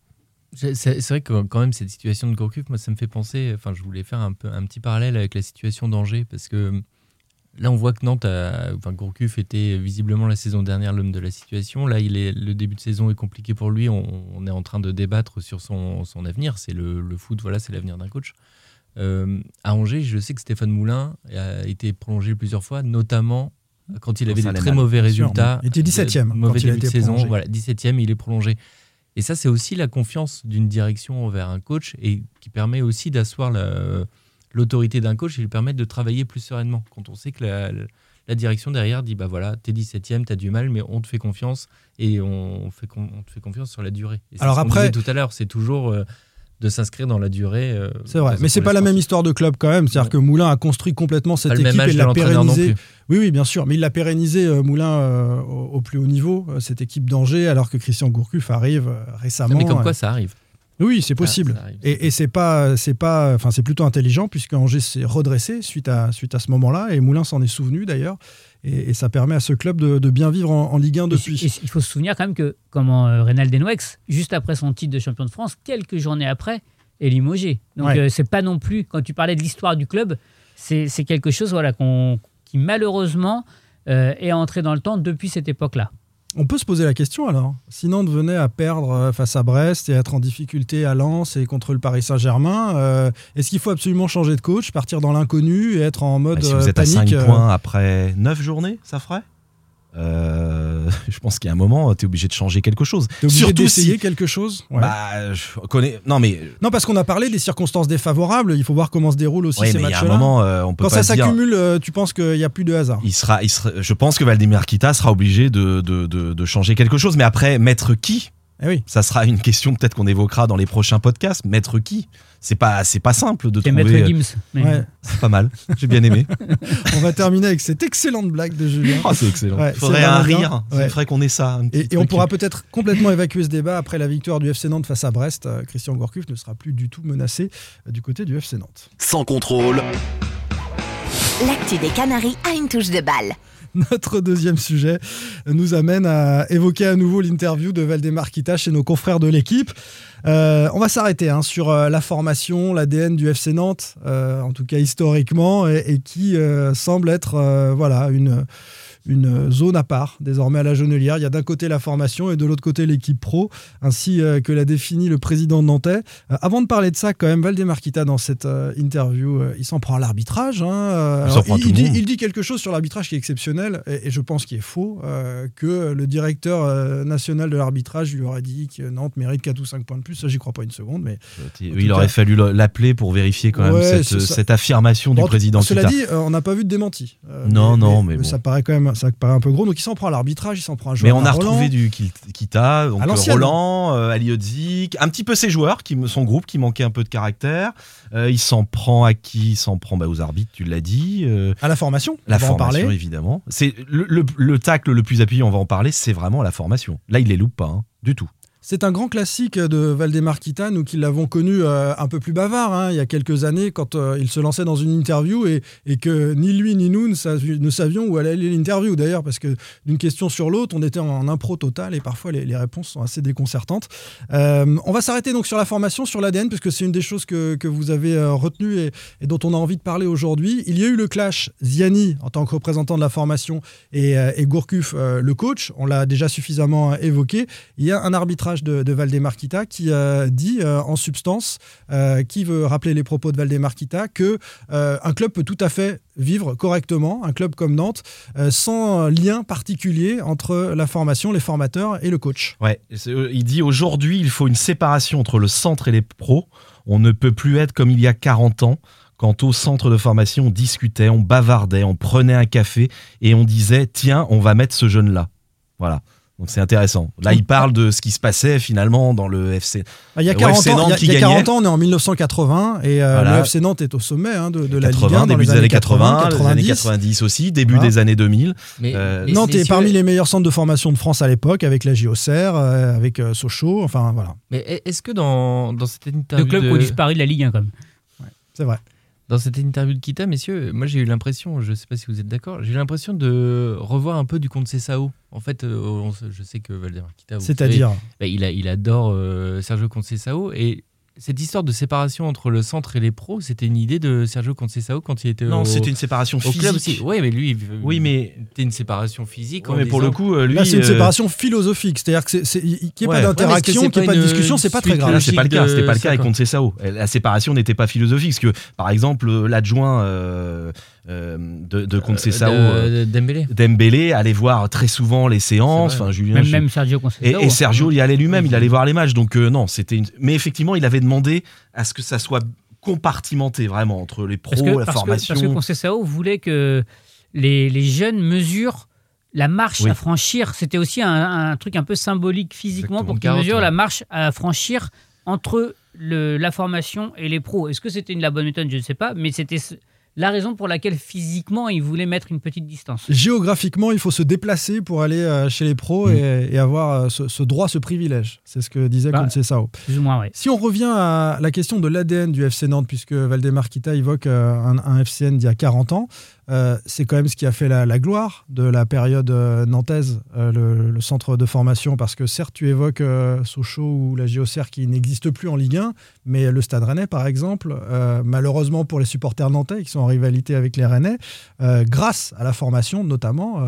[SPEAKER 7] C'est c'est vrai que quand même cette situation de Gourcuff, moi ça me fait penser, enfin je voulais faire un, peu, un petit parallèle avec la situation d'Angers parce que là on voit que Nantes, a, enfin Gourcuff était visiblement la saison dernière l'homme de la situation. Là il est, le début de saison est compliqué pour lui, on, on est en train de débattre sur son, son avenir. C'est le, le foot, voilà, c'est l'avenir d'un coach. Euh, à Angers, je sais que Stéphane Moulin a été prolongé plusieurs fois, notamment quand il avait des très mauvais résultats.
[SPEAKER 5] il était 17e quand
[SPEAKER 7] Mauvais
[SPEAKER 5] il a
[SPEAKER 7] début de
[SPEAKER 5] été
[SPEAKER 7] saison,
[SPEAKER 5] prolongé.
[SPEAKER 7] voilà, 17e, il est prolongé. Et ça, c'est aussi la confiance d'une direction envers un coach et qui permet aussi d'asseoir la- l'autorité d'un coach et lui permettre de travailler plus sereinement. Quand on sait que la, la direction derrière dit bah voilà, t'es 17ème, t'as du mal, mais on te fait confiance et on, fait on te fait confiance sur la durée. Et
[SPEAKER 5] Alors après-
[SPEAKER 7] tout à l'heure, c'est toujours euh, de s'inscrire dans la durée. euh,
[SPEAKER 5] C'est vrai, mais c'est pas la même histoire de club quand même. C'est-à-dire que Moulin a construit complètement cette équipe et l'a pérennisée. Oui, oui, bien sûr. Mais il l'a pérennisé, euh, Moulin, au, au plus haut niveau, cette équipe d'Angers, alors que Christian Gourcuff arrive récemment.
[SPEAKER 7] Mais comme quoi ça arrive.
[SPEAKER 5] Oui, c'est possible.
[SPEAKER 7] arrive.
[SPEAKER 5] et et c'est pas, c'est pas, enfin c'est plutôt intelligent puisque Angers s'est redressé suite à suite à ce moment-là et Moulin s'en est souvenu d'ailleurs et, et ça permet à ce club de, de bien vivre en, en Ligue 1
[SPEAKER 10] Et
[SPEAKER 5] depuis.
[SPEAKER 10] et il faut se souvenir quand même que comment euh, Reynald Denouex, juste après son titre de champion de France, quelques journées après, est limogé. Donc
[SPEAKER 5] Ouais.
[SPEAKER 10] euh, c'est pas non plus, quand tu parlais de l'histoire du club, c'est c'est quelque chose voilà, qu'on- qui malheureusement euh, est entré dans le temps depuis cette époque-là.
[SPEAKER 5] On peut se poser la question alors. Si Nantes venait à perdre euh, face à Brest et être en difficulté à Lens et contre le Paris Saint-Germain, euh, est-ce qu'il faut absolument changer de coach, partir dans l'inconnu et être en mode
[SPEAKER 6] Bah, si
[SPEAKER 5] euh,
[SPEAKER 6] vous êtes à
[SPEAKER 5] panique
[SPEAKER 6] 5
[SPEAKER 5] euh,
[SPEAKER 6] points après 9 journées, ça ferait? Euh, Je pense qu'il y a un moment, tu es obligé de changer quelque chose.
[SPEAKER 5] T'es obligé
[SPEAKER 6] Surtout
[SPEAKER 5] d'essayer
[SPEAKER 6] si.
[SPEAKER 5] quelque chose? Ouais.
[SPEAKER 6] Bah, je connais. Non, mais.
[SPEAKER 5] Non, parce qu'on a parlé des circonstances défavorables. Il faut voir comment se déroulent aussi
[SPEAKER 6] Ouais,
[SPEAKER 5] ces matchs-là.
[SPEAKER 6] moment, euh, on peut
[SPEAKER 5] Quand
[SPEAKER 6] pas
[SPEAKER 5] ça
[SPEAKER 6] dire-
[SPEAKER 5] s'accumule, euh, tu penses qu'il n'y a plus de hasard
[SPEAKER 6] Il sera, il sera- je pense que Valdemar Kita sera obligé de, de, de- de changer quelque chose. Mais après, mettre qui?
[SPEAKER 5] Eh oui.
[SPEAKER 6] Ça sera une question peut-être qu'on évoquera dans les prochains podcasts. Mettre qui? C'est pas, c'est pas simple de trouver.
[SPEAKER 10] Maître Gims. Mais-
[SPEAKER 5] Ouais.
[SPEAKER 6] C'est pas mal. J'ai bien aimé.
[SPEAKER 5] On va terminer avec cette excellente blague de Julien.
[SPEAKER 6] Oh, c'est excellent.
[SPEAKER 5] Ouais,
[SPEAKER 6] Il faudrait
[SPEAKER 5] c'est
[SPEAKER 6] un
[SPEAKER 5] bien.
[SPEAKER 6] rire.
[SPEAKER 5] Ouais.
[SPEAKER 6] Il faudrait qu'on ait ça. un petit
[SPEAKER 5] Et, et on pourra peut-être complètement évacuer ce débat après la victoire du FC Nantes face à Brest. Euh, Christian Gourcuff ne sera plus du tout menacé euh, du côté du FC Nantes.
[SPEAKER 1] Sans contrôle,
[SPEAKER 8] L'actu des Canaries a une touche de balle.
[SPEAKER 5] Notre deuxième sujet nous amène à évoquer à nouveau l'interview de Valdemar Kita chez nos confrères de l'équipe. Euh, on va s'arrêter hein, sur euh, la formation, l'ADN du FC Nantes, euh, en tout cas historiquement, et, et qui semble être voilà, une, une zone à part désormais à la Jonelière. Il y a d'un côté la formation et de l'autre côté l'équipe pro, ainsi euh, que l'a défini le président nantais. Euh, avant de parler de ça, quand même, Valdemar Kita, dans cette euh, interview, euh, il s'en prend à l'arbitrage. hein, euh,
[SPEAKER 6] Il
[SPEAKER 5] dit,
[SPEAKER 6] monde.
[SPEAKER 5] il dit quelque chose sur l'arbitrage qui est exceptionnel, et, et je pense qu'il est faux, euh, que le directeur euh, national de l'arbitrage lui aurait dit que Nantes mérite 4 ou 5 points de plus. Ça, j'y crois pas une seconde, mais
[SPEAKER 6] Il aurait
[SPEAKER 5] cas-
[SPEAKER 6] fallu le- l'appeler pour vérifier quand même
[SPEAKER 5] Ouais,
[SPEAKER 6] cette, affirmation
[SPEAKER 5] Bon,
[SPEAKER 6] du président
[SPEAKER 5] Cela
[SPEAKER 6] Kita.
[SPEAKER 5] dit, euh, on n'a pas vu de démenti. Euh,
[SPEAKER 6] Non, non, mais bon.
[SPEAKER 5] ça paraît quand même, ça paraît un peu gros. Donc il s'en prend à l'arbitrage, il s'en prend à
[SPEAKER 6] Mais
[SPEAKER 5] jouer
[SPEAKER 6] on a
[SPEAKER 5] Roland.
[SPEAKER 6] retrouvé du Kita, donc. Roland, euh, un petit peu ses joueurs, qui, son groupe qui manquait un peu de caractère. Euh, il s'en prend à qui? Il s'en prend bah, aux arbitres, tu l'as dit. euh,
[SPEAKER 5] À la formation,
[SPEAKER 6] la
[SPEAKER 5] on va en
[SPEAKER 6] formation,
[SPEAKER 5] parler.
[SPEAKER 6] évidemment. C'est le, le- le tacle le plus appuyé, on va en parler, c'est vraiment la formation. Là, il les loupe pas, hein, du tout.
[SPEAKER 5] C'est un grand classique de Valdemar Kita, nous qui l'avons connu euh, un peu plus bavard hein, il y a quelques années quand euh, il se lançait dans une interview et, que ni lui ni nous ne, savi- ne savions où allait l'interview d'ailleurs parce que d'une question sur l'autre on était en, impro total et parfois les, réponses sont assez déconcertantes. Euh, on va s'arrêter donc sur la formation, sur l'ADN puisque c'est une des choses que, que vous avez retenues et, dont on a envie de parler aujourd'hui. Il y a eu le clash Ziani en tant que représentant de la formation et, et Gourcuff le coach, on l'a déjà suffisamment évoqué. Il y a un arbitrage de, de Valdemar Kita qui euh, dit euh, en substance, euh, qui veut rappeler les propos de Valdemar Kita, que un club peut tout à fait vivre correctement, un club comme Nantes, sans lien particulier entre la formation, les formateurs et le coach.
[SPEAKER 6] Ouais, il dit aujourd'hui, il faut une séparation entre le centre et les pros. On ne peut plus être comme il y a 40 ans. Quand au centre de formation, on discutait, on bavardait, on prenait un café et on disait tiens, on va mettre ce jeune-là. Voilà. Donc c'est intéressant. Là, il parle de ce qui se passait finalement dans le FC.
[SPEAKER 5] Ah, il y a 40, ans, il y a, 40 ans, on est en 1980 et euh, le FC Nantes est au sommet hein, de, de la Ligue 1
[SPEAKER 6] début des années 80, 90. les années 90 aussi, début des années 2000.
[SPEAKER 5] Mais, euh, Nantes est parmi les meilleurs centres de formation de France à l'époque, avec la JOCR, euh, avec euh, Sochaux, enfin voilà.
[SPEAKER 7] Mais est-ce que dans, dans cette interview
[SPEAKER 10] le club
[SPEAKER 7] de...
[SPEAKER 10] a disparu de la Ligue 1 quand même.
[SPEAKER 5] Ouais, c'est vrai.
[SPEAKER 7] Dans cette interview de Kita, messieurs, moi j'ai eu l'impression, je ne sais pas si vous êtes d'accord, j'ai eu l'impression de revoir un peu du compte Cessao. En fait, euh, on- je sais que Valdemar Kita,
[SPEAKER 5] C'est-à-dire
[SPEAKER 7] bah, il, a- il adore euh, Sergio Conceição et cette histoire de séparation entre le centre et les pros, c'était une idée de Sergio Conceição quand il était
[SPEAKER 6] Non,
[SPEAKER 7] au,
[SPEAKER 6] c'était une séparation
[SPEAKER 7] au club
[SPEAKER 6] physique.
[SPEAKER 7] aussi. Oui, mais lui,
[SPEAKER 6] Oui, mais-
[SPEAKER 7] c'était une séparation physique. En
[SPEAKER 6] mais pour le coup, euh, lui.
[SPEAKER 5] Là, c'est une
[SPEAKER 6] euh,
[SPEAKER 5] séparation philosophique, c'est-à-dire que c'est- c'est- qu'il n'y ait
[SPEAKER 6] Ouais.
[SPEAKER 5] pas d'interaction, qu'il n'y ait pas de discussion, c'est pas très grave.
[SPEAKER 6] Là, c'est pas le cas, c'était pas le cas avec
[SPEAKER 7] Saka.
[SPEAKER 6] Conceição. La séparation n'était pas philosophique, parce que, par exemple, l'adjoint euh, euh, de, de Conceição, euh,
[SPEAKER 7] de, de Dembélé.
[SPEAKER 6] Dembélé, allait voir très souvent les séances. Enfin, Julien,
[SPEAKER 10] Même,
[SPEAKER 6] je-
[SPEAKER 10] même Sergio
[SPEAKER 6] Et,
[SPEAKER 10] Conceição.
[SPEAKER 6] et Sergio y allait lui-même, il allait voir les matchs. Donc euh, non, c'était. Une... Mais effectivement, il avait demandé à ce que ça soit compartimenté vraiment entre les pros,
[SPEAKER 10] parce que,
[SPEAKER 6] la
[SPEAKER 10] parce que-
[SPEAKER 6] formation.
[SPEAKER 10] parce que Conceição voulait que les, les jeunes mesurent la marche
[SPEAKER 6] Oui.
[SPEAKER 10] à franchir. C'était aussi un, un truc un peu symbolique physiquement
[SPEAKER 7] Exactement,
[SPEAKER 10] pour qu'ils mesurent
[SPEAKER 7] ouais.
[SPEAKER 10] la marche à franchir entre le- la formation et les pros. Est-ce que c'était une la bonne méthode? Je ne sais pas, mais c'était la raison pour laquelle physiquement ils voulaient mettre une petite distance.
[SPEAKER 5] Géographiquement, il faut se déplacer pour aller euh, chez les pros
[SPEAKER 6] Mm.
[SPEAKER 5] et, et avoir euh, ce, ce droit, ce privilège. C'est ce que disait
[SPEAKER 10] Bah,
[SPEAKER 5] Conceição.
[SPEAKER 10] Plus ou moins, oui.
[SPEAKER 5] Si on revient à la question de l'ADN du FC Nantes, puisque Valdemar Kita évoque euh, un, un FCN d'il y a 40 ans, euh, c'est quand même ce qui a fait la, gloire de la période euh, nantaise, euh, le, centre de formation, parce que certes, tu évoques Sochaux ou la JOCR qui n'existe plus en Ligue 1, mais le Stade Rennais, par exemple, malheureusement pour les supporters nantais qui sont en rivalité avec les Rennais, grâce à la formation notamment,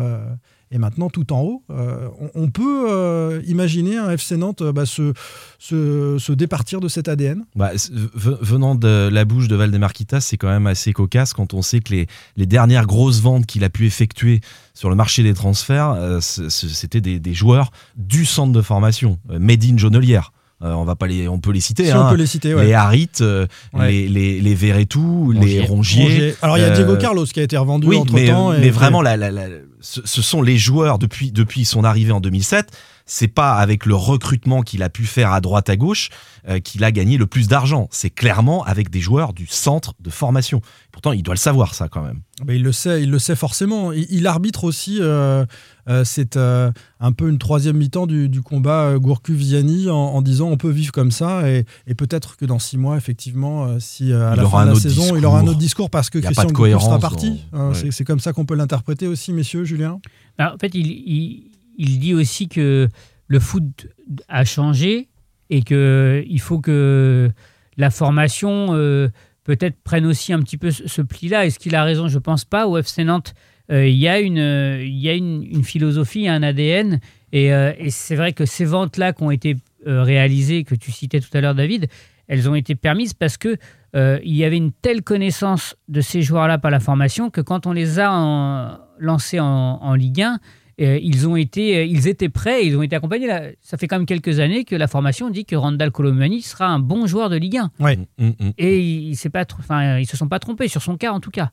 [SPEAKER 5] et maintenant tout en haut, euh, on, peut euh, imaginer un FC Nantes euh, bah, se, se, se départir de cet ADN.
[SPEAKER 6] Bah, venant de la bouche de Valdemar Kita, c'est quand même assez cocasse quand on sait que les, les dernières grosses ventes qu'il a pu effectuer sur le marché des transferts, c'était des, des joueurs du centre de formation, Made in Jonelière. Euh, on va pas les, on peut les citer.
[SPEAKER 5] Si
[SPEAKER 6] hein.
[SPEAKER 5] on peut les citer, ouais.
[SPEAKER 6] Les euh,
[SPEAKER 5] Ouais.
[SPEAKER 6] les, les, les Verretou, les
[SPEAKER 7] Rongier.
[SPEAKER 6] Rongier.
[SPEAKER 5] Alors il y a
[SPEAKER 6] euh,
[SPEAKER 5] Diego Carlos qui a été revendu
[SPEAKER 6] Oui,
[SPEAKER 5] entre
[SPEAKER 6] mais,
[SPEAKER 5] temps.
[SPEAKER 6] mais vraiment, la- la- la- ce, ce sont les joueurs depuis, depuis son arrivée en 2007. C'est pas avec le recrutement qu'il a pu faire à droite à gauche euh, qu'il a gagné le plus d'argent. C'est clairement avec des joueurs du centre de formation. Pourtant, il doit le savoir ça quand même.
[SPEAKER 5] il le sait, il le sait forcément. Il, il arbitre aussi. euh, euh, c'est euh, un peu une troisième mi-temps du, du combat Gourcuff-Ziani en, en disant on peut vivre comme ça et, et peut-être que dans six mois, effectivement, si à
[SPEAKER 6] Il
[SPEAKER 5] la
[SPEAKER 6] aura
[SPEAKER 5] fin de la
[SPEAKER 6] autre
[SPEAKER 5] saison, il aura un autre discours parce que
[SPEAKER 6] Il y a
[SPEAKER 5] Christian
[SPEAKER 6] pas de
[SPEAKER 5] Gourcuff sera
[SPEAKER 6] cohérence
[SPEAKER 5] parti.
[SPEAKER 6] dans-
[SPEAKER 5] Euh,
[SPEAKER 6] ouais.
[SPEAKER 5] c'est- comme ça qu'on peut l'interpréter aussi, messieurs, Julien.
[SPEAKER 10] Alors, Bah, en fait, il, il- il dit aussi que le foot a changé et que il faut que la formation euh, peut-être prenne aussi un petit peu ce, pli-là. Est-ce qu'il a raison? Je pense pas. Au FC Nantes, euh, il y a une, y a une, philosophie, un ADN, et, euh, et c'est vrai que ces ventes-là qui ont été réalisées, que tu citais tout à l'heure, David, elles ont été permises parce que il y avait une telle connaissance de ces joueurs-là par la formation que quand on les a lancés en, en Ligue 1, euh, ils, ont été, euh, ils étaient prêts, ils ont été accompagnés. Là, ça fait quand même quelques années que la formation dit que Randall Colomani sera un bon joueur de Ligue 1.
[SPEAKER 5] Ouais.
[SPEAKER 6] Mm, mm.
[SPEAKER 10] Et ils ne enfin, ils se sont pas trompés sur son cas en tout cas.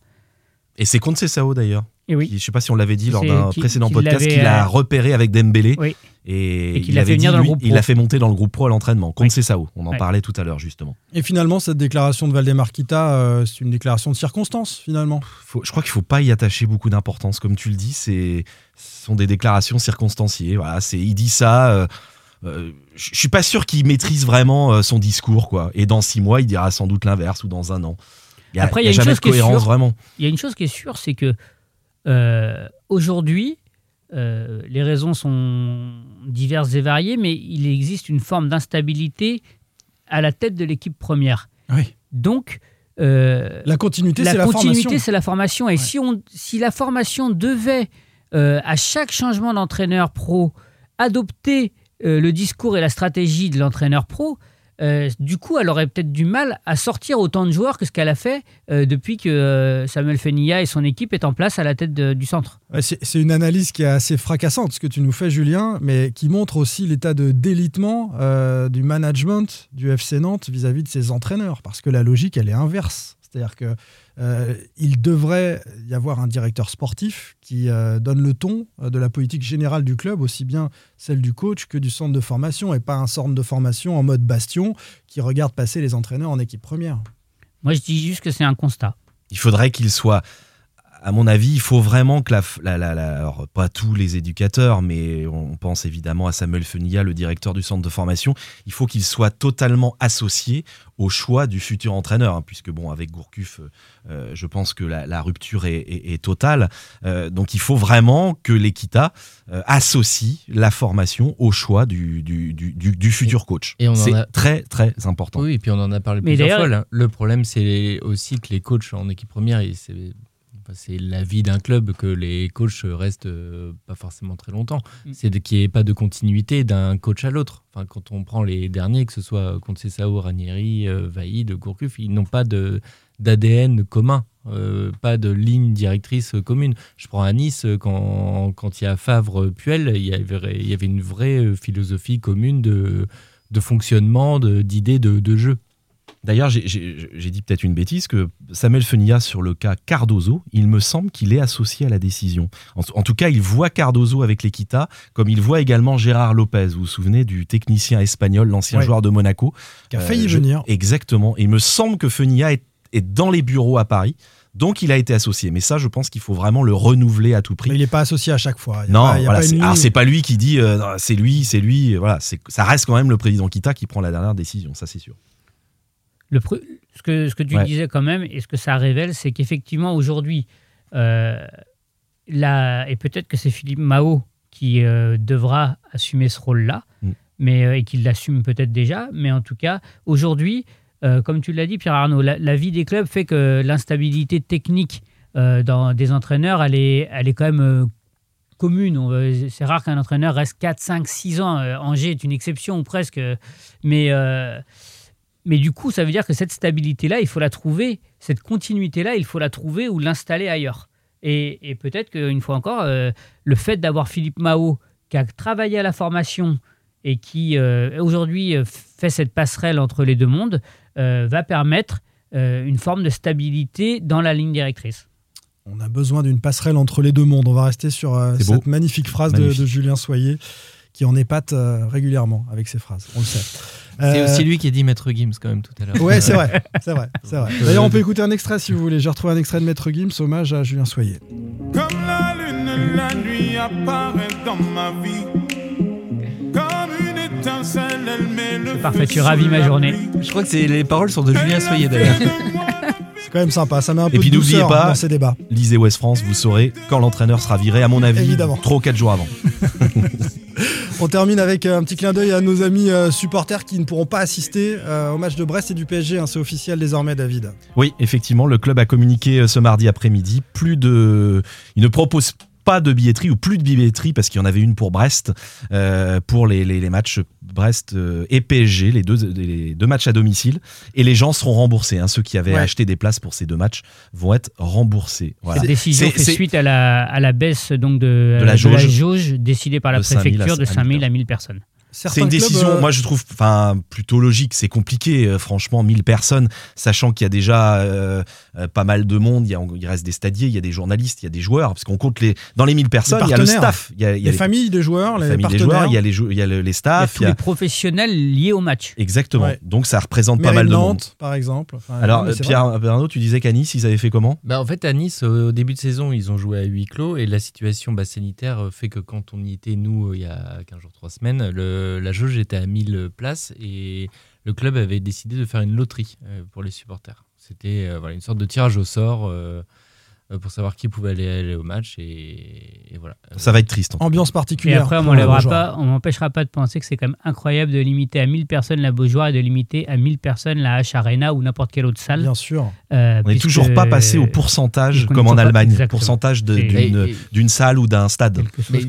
[SPEAKER 6] Et c'est contre Sao d'ailleurs.
[SPEAKER 10] Et oui.
[SPEAKER 6] Qui- Je sais pas si on l'avait dit lors d'un précédent
[SPEAKER 10] qui
[SPEAKER 6] podcast qu'il a
[SPEAKER 10] euh,
[SPEAKER 6] repéré avec Dembélé
[SPEAKER 10] Oui.
[SPEAKER 6] et,
[SPEAKER 10] Et qu'il
[SPEAKER 6] il
[SPEAKER 10] l'a fait venir
[SPEAKER 6] dit,
[SPEAKER 10] dans le
[SPEAKER 6] lui,
[SPEAKER 10] groupe
[SPEAKER 6] il
[SPEAKER 10] pro.
[SPEAKER 6] l'a fait monter dans le groupe pro à l'entraînement contre
[SPEAKER 10] Oui.
[SPEAKER 6] Sao. On en parlait tout à l'heure justement.
[SPEAKER 5] Et finalement, cette déclaration de Valdemar Kita, euh, c'est une déclaration de circonstance, finalement.
[SPEAKER 6] Faut- je crois qu'il faut pas y attacher beaucoup d'importance, comme tu le dis. C'est, ce sont des déclarations circonstanciées. Voilà, c'est, il dit ça. euh, euh, je suis pas sûr qu'il maîtrise vraiment euh, son discours, quoi. Et dans six mois, il dira sans doute l'inverse ou dans un an. A,
[SPEAKER 10] Après,
[SPEAKER 6] il y a
[SPEAKER 10] il y a une chose
[SPEAKER 6] de
[SPEAKER 10] qui est sûre.
[SPEAKER 6] vraiment.
[SPEAKER 10] Il y a une chose qui est sûre, c'est que euh, aujourd'hui, euh, les raisons sont diverses et variées, mais il existe une forme d'instabilité à la tête de l'équipe première.
[SPEAKER 5] Oui.
[SPEAKER 10] Donc, euh,
[SPEAKER 5] La continuité,
[SPEAKER 10] la
[SPEAKER 5] c'est la
[SPEAKER 10] continuité,
[SPEAKER 5] formation.
[SPEAKER 10] c'est la formation. Et si, on, si la formation devait, euh, à chaque changement d'entraîneur pro, adopter euh, le discours et la stratégie de l'entraîneur pro, euh, du coup, elle aurait peut-être du mal à sortir autant de joueurs que ce qu'elle a fait euh, depuis que euh, Samuel Fenilla et son équipe est en place à la tête du centre.
[SPEAKER 5] C'est une analyse qui est assez fracassante, ce que tu nous fais, Julien, mais qui montre aussi l'état de délitement du management du FC Nantes vis-à-vis de ses entraîneurs, parce que la logique, elle est inverse. C'est-à-dire que euh, il devrait y avoir un directeur sportif qui euh, donne le ton euh, de la politique générale du club, aussi bien celle du coach que du centre de formation, et pas un centre de formation en mode bastion qui regarde passer les entraîneurs en équipe première.
[SPEAKER 10] Moi, je dis juste que c'est un constat.
[SPEAKER 6] Il faudrait qu'il soit. À mon avis, il faut vraiment que la, la, la- la- alors pas tous les éducateurs, mais on pense évidemment à Samuel Fenilla, le directeur du centre de formation. Il faut qu'il soit totalement associé au choix du futur entraîneur, hein, puisque bon, avec Gourcuff, euh, je pense que la, la rupture est, est- est totale. Euh, donc, il faut vraiment que l'Equita euh, associe la formation au choix du, du, du, du- du futur coach.
[SPEAKER 7] Et on en
[SPEAKER 6] C'est
[SPEAKER 7] a-
[SPEAKER 6] très très important.
[SPEAKER 7] Oui, et puis on en a parlé
[SPEAKER 10] Mais
[SPEAKER 7] plusieurs fois. là. Le problème, c'est aussi que les coachs en équipe première, et c'est c'est la vie d'un club que les coachs restent euh, pas forcément très longtemps.
[SPEAKER 10] Mm.
[SPEAKER 7] C'est qu'il n'y ait pas de continuité d'un coach à l'autre. Enfin, quand on prend les derniers, que ce soit Conceição, Ranieri, euh, Vaïd, Gourcuff, ils n'ont pas de d'ADN commun, euh, pas de ligne directrice commune. Je prends à Nice, quand, quand il y a Favre-Puel, il y avait, il y avait une vraie philosophie commune de, de fonctionnement, de- d'idées de, de jeu.
[SPEAKER 6] D'ailleurs, j'ai- dit peut-être une bêtise que Samuel Fenilla, sur le cas Cardozo, il me semble qu'il est associé à la décision. En, en tout cas, il voit Cardozo avec l'Equita, comme il voit également Gérard Lopez. Vous vous souvenez du technicien espagnol, l'ancien
[SPEAKER 5] Ouais.
[SPEAKER 6] joueur de Monaco?
[SPEAKER 5] Qui a
[SPEAKER 6] Euh,
[SPEAKER 5] failli
[SPEAKER 6] je-
[SPEAKER 5] venir.
[SPEAKER 6] Exactement. Et il me semble que Fenilla est, est dans les bureaux à Paris. Donc il a été associé. Mais ça, je pense qu'il faut vraiment le renouveler à tout prix.
[SPEAKER 5] Mais il n'est pas associé à chaque fois. Il
[SPEAKER 6] Non, voilà,
[SPEAKER 5] une
[SPEAKER 6] c'est- pas lui qui dit euh, c'est lui, c'est lui. Voilà, ça reste quand même le président Kita qui prend la dernière décision, ça c'est sûr.
[SPEAKER 10] Le ce, que, ce que tu
[SPEAKER 6] Ouais.
[SPEAKER 10] disais quand même, et ce que ça révèle, c'est qu'effectivement, aujourd'hui, euh, et peut-être que c'est Philippe Mao qui euh, devra assumer ce rôle-là,
[SPEAKER 6] Mm.
[SPEAKER 10] mais, euh, et qu'il l'assume peut-être déjà, mais en tout cas, aujourd'hui, euh, comme tu l'as dit, Pierre Arnaud, la, la vie des clubs fait que l'instabilité technique dans des entraîneurs, elle est, elle est quand même commune. C'est rare qu'un entraîneur reste 4, 5, 6 ans. Angers est une exception ou presque. Mais, mais du coup, ça veut dire que cette stabilité-là, il faut la trouver. Cette continuité-là, il faut la trouver ou l'installer ailleurs. Et, et peut-être qu'une fois encore, euh, le fait d'avoir Philippe Mao, qui a travaillé à la formation et qui euh, aujourd'hui euh, fait cette passerelle entre les deux mondes, euh, va permettre euh, une forme de stabilité dans la ligne directrice.
[SPEAKER 5] On a besoin d'une passerelle entre les deux mondes. On va rester sur euh, cette magnifique phrase de,
[SPEAKER 6] Magnifique.
[SPEAKER 5] de Julien Soyer qui en épate euh, régulièrement avec ses phrases. On le sait.
[SPEAKER 7] C'est
[SPEAKER 5] Euh,
[SPEAKER 7] aussi lui qui a dit Maître Gims quand même tout à l'heure.
[SPEAKER 5] Ouais, c'est vrai, c'est vrai, c'est vrai. D'ailleurs, on peut écouter un extrait si vous voulez. J'ai retrouvé un extrait de Maître Gims, hommage à Julien Soyer.
[SPEAKER 11] Comme la lune, la nuit apparaît dans ma vie. Comme une étincelle, elle met le
[SPEAKER 10] C'est parfait, tu ravis ma journée.
[SPEAKER 7] Je crois que les paroles sont de Julien Soyer d'ailleurs.
[SPEAKER 5] C'est quand même sympa, ça met un peu
[SPEAKER 6] Et puis
[SPEAKER 5] de
[SPEAKER 6] n'oubliez
[SPEAKER 5] douceur
[SPEAKER 6] pas,
[SPEAKER 5] dans ces débats.
[SPEAKER 6] lisez West France, vous saurez quand l'entraîneur sera viré, à mon avis,
[SPEAKER 5] Évidemment.
[SPEAKER 6] 3 ou 4 jours avant.
[SPEAKER 5] On termine avec euh, un petit clin d'œil à nos amis euh, supporters qui ne pourront pas assister euh, au match de Brest et du PSG. hein. C'est officiel désormais, David.
[SPEAKER 6] Oui, effectivement, le club a communiqué ce mardi après-midi. Plus de, il ne propose pas de billetterie ou plus de billetterie parce qu'il y en avait une pour Brest pour les matchs Brest euh, et PSG, les deux, les deux matchs à domicile. Et les gens seront remboursés. hein. Ceux qui avaient
[SPEAKER 5] Ouais.
[SPEAKER 6] acheté des places pour ces deux matchs vont être remboursés. Voilà.
[SPEAKER 10] Cette décision fait suite à la, à la baisse donc de,
[SPEAKER 6] De la jauge.
[SPEAKER 10] jauge décidée par la
[SPEAKER 6] 5 000 à
[SPEAKER 10] préfecture de
[SPEAKER 6] 5
[SPEAKER 10] 5
[SPEAKER 6] 000
[SPEAKER 10] 000 à 1000 personnes.
[SPEAKER 6] C'est une décision,
[SPEAKER 5] euh,
[SPEAKER 6] moi je trouve, enfin plutôt logique. C'est compliqué, euh, franchement, 1000 personnes, sachant qu'il y a déjà euh, euh, pas mal de monde. Il, y a- il reste des stadiers, il y a des journalistes, il y a des joueurs, parce qu'on compte les dans les 1000 personnes, il y a le staff, il y a, il y
[SPEAKER 5] les
[SPEAKER 6] a les,
[SPEAKER 5] familles des joueurs,
[SPEAKER 6] les
[SPEAKER 5] les,
[SPEAKER 6] familles des joueurs, il y a les, il y a le- les
[SPEAKER 10] Il y a tous les professionnels liés au match.
[SPEAKER 6] exactement.
[SPEAKER 5] Ouais.
[SPEAKER 6] Donc ça représente
[SPEAKER 5] Mairie
[SPEAKER 6] pas mal de
[SPEAKER 5] Nantes,
[SPEAKER 6] monde.
[SPEAKER 5] par exemple. Enfin,
[SPEAKER 6] Alors
[SPEAKER 5] non,
[SPEAKER 6] euh, Pierre. Arnaud, tu disais qu'à Nice ils avaient fait comment
[SPEAKER 7] Bah, en fait, à Nice, au début de saison, ils ont joué à huis clos et la situation bah, sanitaire euh, fait que quand on y était, nous, euh, il y a 15 jours, 3 semaines, le- la jauge était à 1000 places et le club avait décidé de faire une loterie euh, pour les supporters. C'était euh, une sorte de tirage au sort euh, euh, pour savoir qui pouvait aller, aller au match. Et, et voilà.
[SPEAKER 6] Ça va être triste. en
[SPEAKER 5] Ambiance
[SPEAKER 10] Et
[SPEAKER 5] particulière.
[SPEAKER 10] après, on pas, on m'empêchera pas de penser que c'est quand même incroyable de limiter à 1000 personnes la Beaujoire et de limiter à 1000 personnes la H Arena ou n'importe quelle autre salle.
[SPEAKER 5] Bien sûr.
[SPEAKER 10] Euh,
[SPEAKER 6] On n'est toujours pas passé au pourcentage comme en
[SPEAKER 10] pas-
[SPEAKER 6] Allemagne,
[SPEAKER 10] exactement.
[SPEAKER 6] pourcentage d'une
[SPEAKER 7] Et-
[SPEAKER 6] d'une salle ou d'un stade.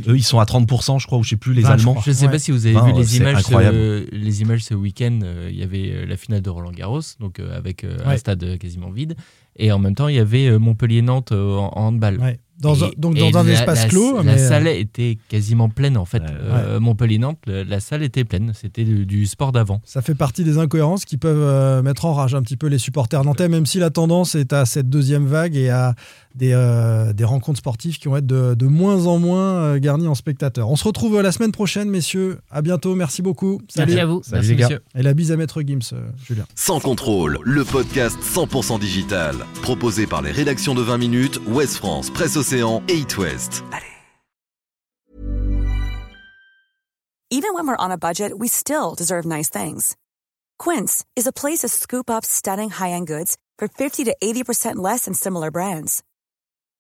[SPEAKER 6] Eux, ils sont à 30%, je crois, ou je sais plus, les
[SPEAKER 10] 20, je
[SPEAKER 6] Allemands.
[SPEAKER 7] Je ne sais
[SPEAKER 5] Ouais.
[SPEAKER 7] pas si vous avez
[SPEAKER 6] Ben,
[SPEAKER 7] vu les
[SPEAKER 6] c'est
[SPEAKER 7] images,
[SPEAKER 6] incroyable.
[SPEAKER 7] ce, les images ce week-end. euh, Il y avait euh, la finale de Roland Garros, donc euh, avec euh,
[SPEAKER 5] Ouais.
[SPEAKER 7] un stade euh, quasiment vide, et en même temps il y avait euh, Montpellier-Nantes euh, en, en handball.
[SPEAKER 5] Ouais. Dans,
[SPEAKER 7] Et-
[SPEAKER 5] un- donc dans un
[SPEAKER 7] la-
[SPEAKER 5] espace
[SPEAKER 7] la-
[SPEAKER 5] clos.
[SPEAKER 7] La
[SPEAKER 5] mais, euh,
[SPEAKER 7] salle était quasiment pleine en fait.
[SPEAKER 6] Ouais.
[SPEAKER 7] Euh, Montpellier-Nantes, la, la salle était pleine. C'était du, du sport d'avant.
[SPEAKER 5] Ça fait partie des incohérences qui peuvent euh, mettre en rage un petit peu les supporters nantais, même si la tendance est à cette deuxième vague et à des, euh, des rencontres sportives qui vont être de, de moins en moins euh, garnies en spectateurs. On se retrouve euh, la semaine prochaine, messieurs. À bientôt. Merci beaucoup.
[SPEAKER 10] Merci à vous.
[SPEAKER 6] Salut
[SPEAKER 7] Merci,
[SPEAKER 6] les gars.
[SPEAKER 7] messieurs.
[SPEAKER 5] Et la bise à Maître Gims, euh, Julien.
[SPEAKER 1] Sans contrôle, le podcast 100% digital. Proposé par les rédactions de 20 minutes, Ouest France, Presse Océan et It West.
[SPEAKER 12] Even when we're on a budget, we still deserve nice things. Quince is a place to scoop up stunning high-end goods for 50 to 80% less than similar brands.